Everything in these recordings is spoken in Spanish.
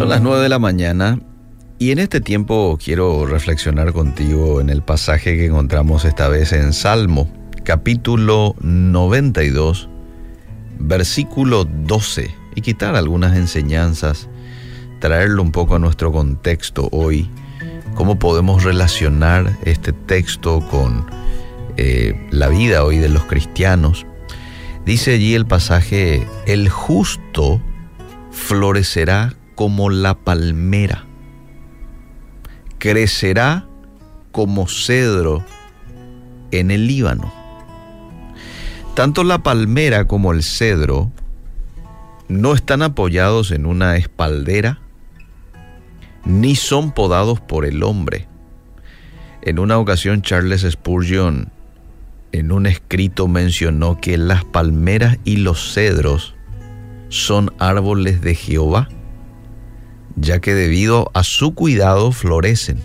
Son las 9 de la mañana y en este tiempo quiero reflexionar contigo en el pasaje que encontramos esta vez en Salmo, capítulo 92, versículo 12, y quitar algunas enseñanzas, traerlo un poco a nuestro contexto hoy, cómo podemos relacionar este texto con eh, la vida hoy de los cristianos. Dice allí el pasaje, el justo florecerá como la palmera, crecerá como cedro en el Líbano. Tanto la palmera como el cedro no están apoyados en una espaldera, ni son podados por el hombre. En una ocasión Charles Spurgeon en un escrito mencionó que las palmeras y los cedros son árboles de Jehová, ya que debido a su cuidado florecen.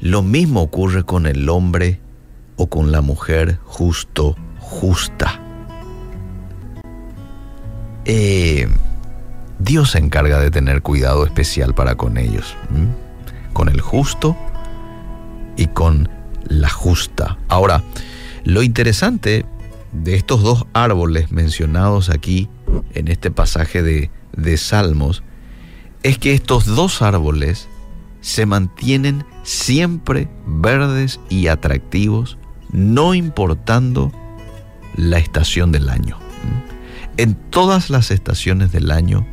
Lo mismo ocurre con el hombre o con la mujer justo, justa. Eh, Dios se encarga de tener cuidado especial para con ellos, con el justo y con la justa. Ahora, lo interesante de estos dos árboles mencionados aquí en este pasaje de, de Salmos es que estos dos árboles se mantienen siempre verdes y atractivos, no importando la estación del año. En todas las estaciones del año,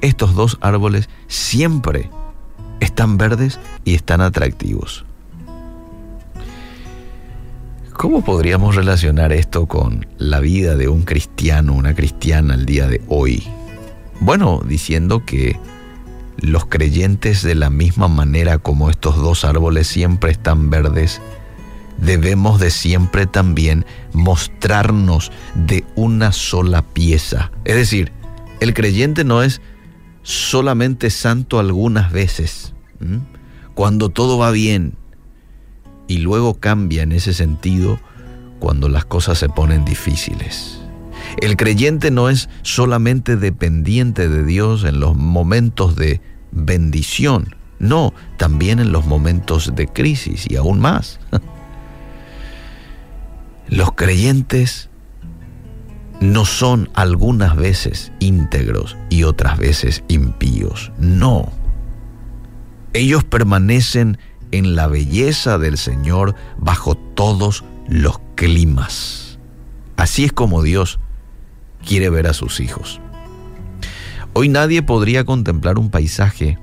estos dos árboles siempre están verdes y están atractivos. ¿Cómo podríamos relacionar esto con la vida de un cristiano, una cristiana al día de hoy? Bueno, diciendo que los creyentes de la misma manera como estos dos árboles siempre están verdes, debemos de siempre también mostrarnos de una sola pieza. Es decir, el creyente no es solamente santo algunas veces, cuando todo va bien, y luego cambia en ese sentido cuando las cosas se ponen difíciles. El creyente no es solamente dependiente de Dios en los momentos de bendición, no, también en los momentos de crisis y aún más. Los creyentes no son algunas veces íntegros y otras veces impíos, no. Ellos permanecen en la belleza del Señor bajo todos los climas. Así es como Dios quiere ver a sus hijos. Hoy nadie podría contemplar un paisaje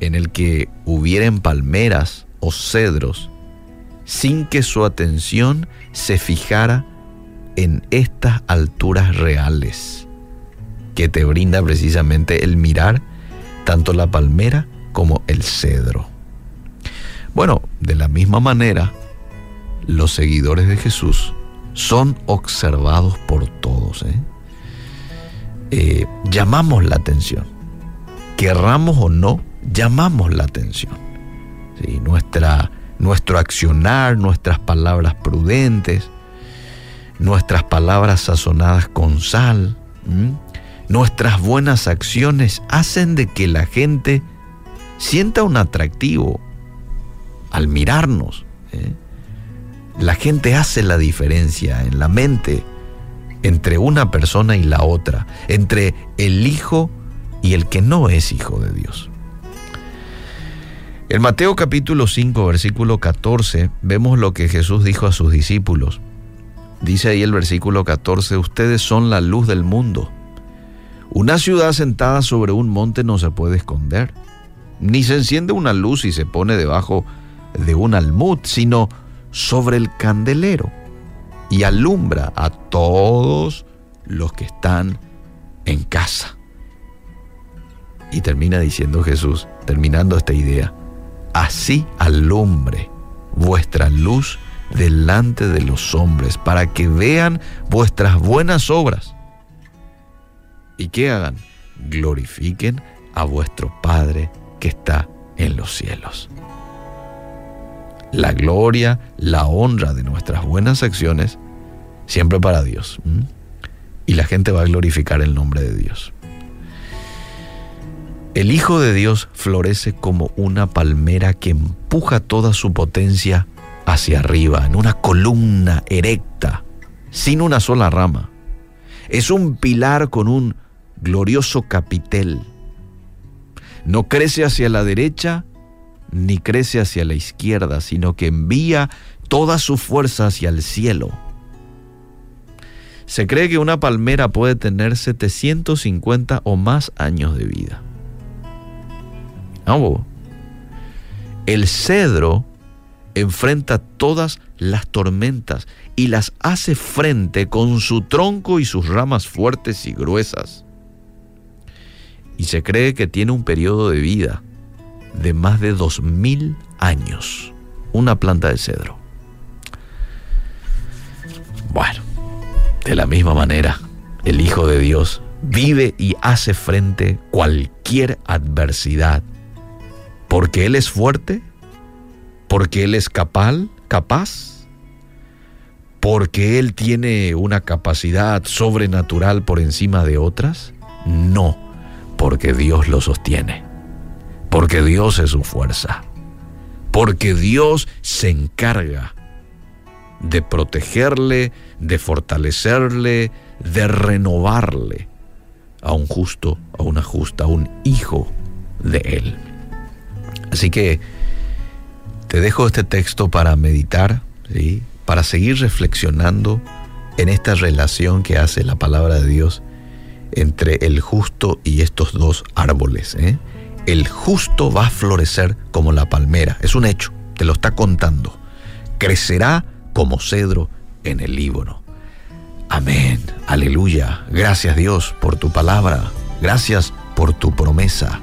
en el que hubieran palmeras o cedros sin que su atención se fijara en estas alturas reales que te brinda precisamente el mirar tanto la palmera como el cedro. Bueno, de la misma manera, los seguidores de Jesús son observados por todos. ¿eh? Eh, llamamos la atención. Querramos o no, llamamos la atención. Nuestra, nuestro accionar, nuestras palabras prudentes, nuestras palabras sazonadas con sal, nuestras buenas acciones hacen de que la gente sienta un atractivo al mirarnos. ¿eh? La gente hace la diferencia en la mente entre una persona y la otra, entre el hijo y el que no es hijo de Dios. En Mateo capítulo 5, versículo 14, vemos lo que Jesús dijo a sus discípulos. Dice ahí el versículo 14, ustedes son la luz del mundo. Una ciudad sentada sobre un monte no se puede esconder, ni se enciende una luz y se pone debajo de un almud, sino sobre el candelero y alumbra a todos los que están en casa. Y termina diciendo Jesús, terminando esta idea, así alumbre vuestra luz delante de los hombres, para que vean vuestras buenas obras. ¿Y que hagan? Glorifiquen a vuestro Padre que está en los cielos la gloria, la honra de nuestras buenas acciones, siempre para Dios. Y la gente va a glorificar el nombre de Dios. El Hijo de Dios florece como una palmera que empuja toda su potencia hacia arriba, en una columna erecta, sin una sola rama. Es un pilar con un glorioso capitel. No crece hacia la derecha ni crece hacia la izquierda, sino que envía toda su fuerza hacia el cielo. Se cree que una palmera puede tener 750 o más años de vida. El cedro enfrenta todas las tormentas y las hace frente con su tronco y sus ramas fuertes y gruesas. Y se cree que tiene un periodo de vida de más de dos mil años. Una planta de cedro. Bueno, de la misma manera, el Hijo de Dios vive y hace frente cualquier adversidad porque Él es fuerte, porque Él es capaz, capaz, porque Él tiene una capacidad sobrenatural por encima de otras. No, porque Dios lo sostiene, porque Dios es su fuerza, porque Dios se encarga de protegerle, de fortalecerle, de renovarle a un justo, a una justa, a un hijo de Él. Así que te dejo este texto para meditar, para seguir reflexionando en esta relación que hace la palabra de Dios entre el justo y estos dos árboles. ¿eh? El justo va a florecer como la palmera, es un hecho, te lo está contando. Crecerá como cedro en el Líbano. Amén, aleluya. Gracias Dios por tu palabra, gracias por tu promesa.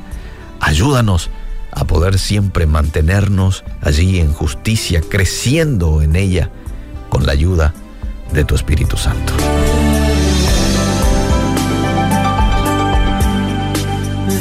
Ayúdanos a poder siempre mantenernos allí en justicia, creciendo en ella con la ayuda de tu Espíritu Santo.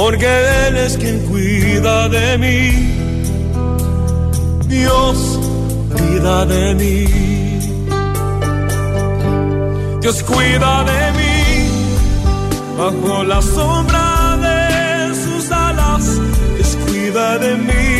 porque Él es quien cuida de mí. Dios cuida de mí. Dios cuida de mí bajo la sombra de mí.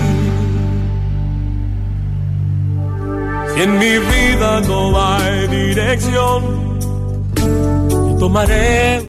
En mi vida no hay dirección, tomaré